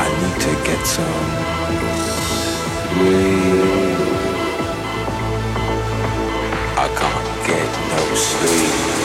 I need to get some sleep. I can't get no sleep.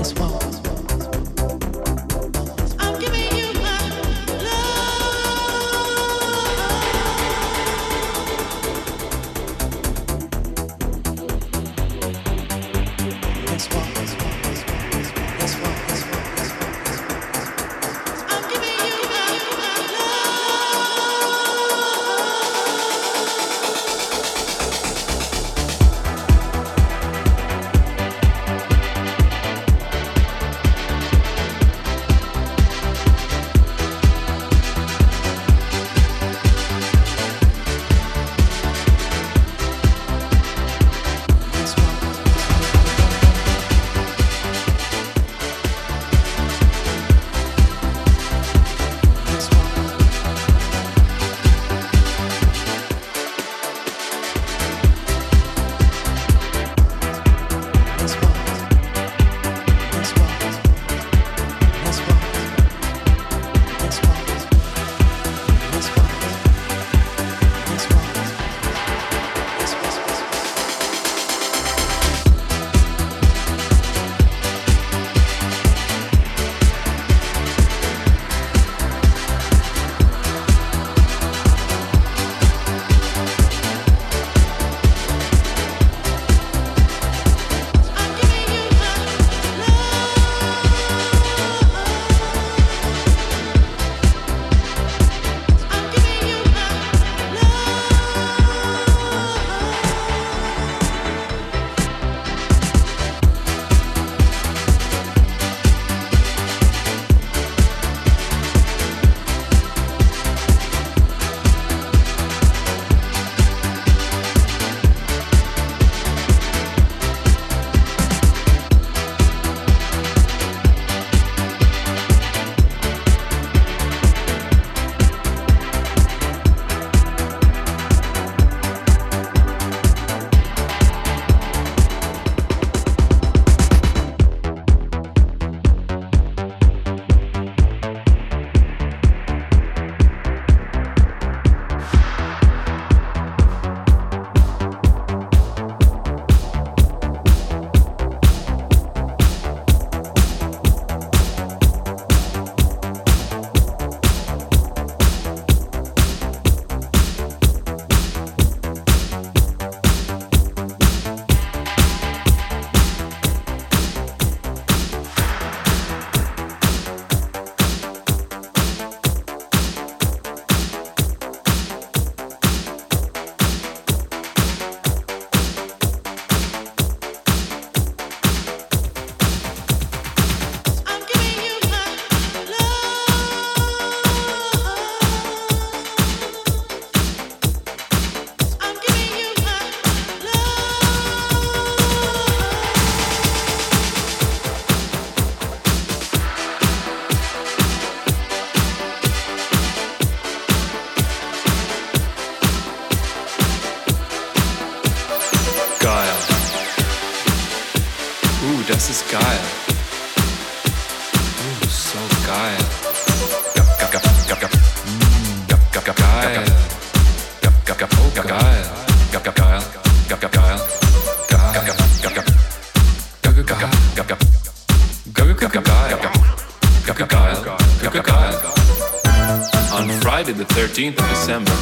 this wall. 13th of December,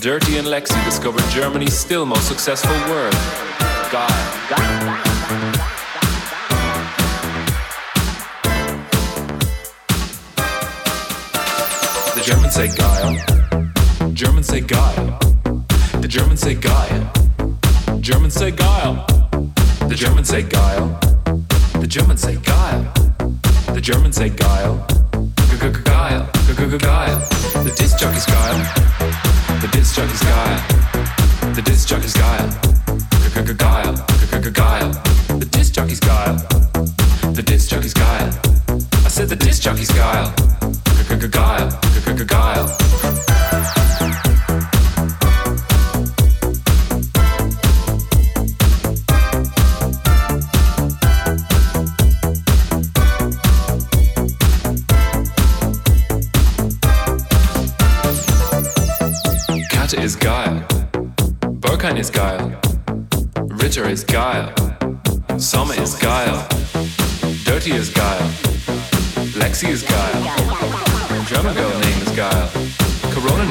Dirty and Lexi discovered Germany's still most successful word, Geil. Germans say Geil. Germans say Geil. The Germans say Geil. Germans say Geil. The Germans say Geil. The Germans say Geil. The Germans say Geil. Geil. Geil. The disc jockey's geil. The disc jockey's geil. The disc jockey's geil. Geil. Geil. The disc jockey's geil. The disc jockey's geil. I said the disc jockey's like a guile. Kata is geil. Bokan is geil. Ritter is geil. Summer is geil. Dirty is geil. Lexi is geil. Corona